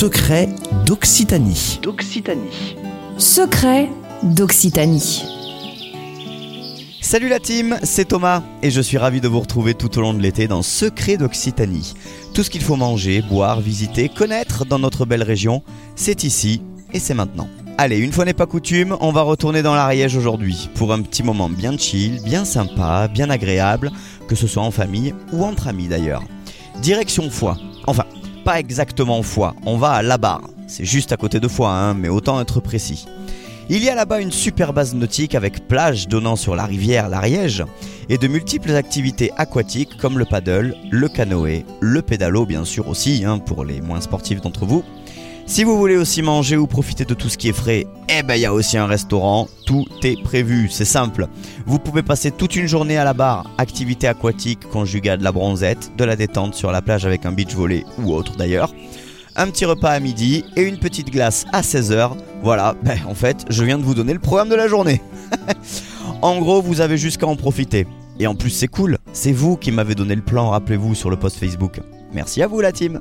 Secret d'Occitanie. d'Occitanie. Secret d'Occitanie. Salut la team, c'est Thomas et je suis ravi de vous retrouver tout au long de l'été dans Secret d'Occitanie. Tout ce qu'il faut manger, boire, visiter, connaître dans notre belle région, c'est ici et c'est maintenant. Allez, une fois n'est pas coutume, on va retourner dans l'Ariège aujourd'hui pour un petit moment bien chill, bien sympa, bien agréable, que ce soit en famille ou entre amis d'ailleurs. Direction Foix. Enfin, pas exactement Foix, on va à La Barre. C'est juste à côté de Foix, hein, mais autant être précis. Il y a là-bas une super base nautique avec plage donnant sur la rivière l'Ariège et de multiples activités aquatiques comme le paddle, le canoë, le pédalo bien sûr aussi hein, pour les moins sportifs d'entre vous. Si vous voulez aussi manger ou profiter de tout ce qui est frais, eh ben il y a aussi un restaurant, tout est prévu, c'est simple. Vous pouvez passer toute une journée à la barre, activité aquatique conjuguée à de la bronzette, de la détente sur la plage avec un beach volley ou autre d'ailleurs un petit repas à midi et une petite glace à 16h. Voilà, ben, en fait, je viens de vous donner le programme de la journée. en gros, vous avez jusqu'à en profiter. Et en plus, c'est cool, c'est vous qui m'avez donné le plan, rappelez-vous, sur le post Facebook. Merci à vous la team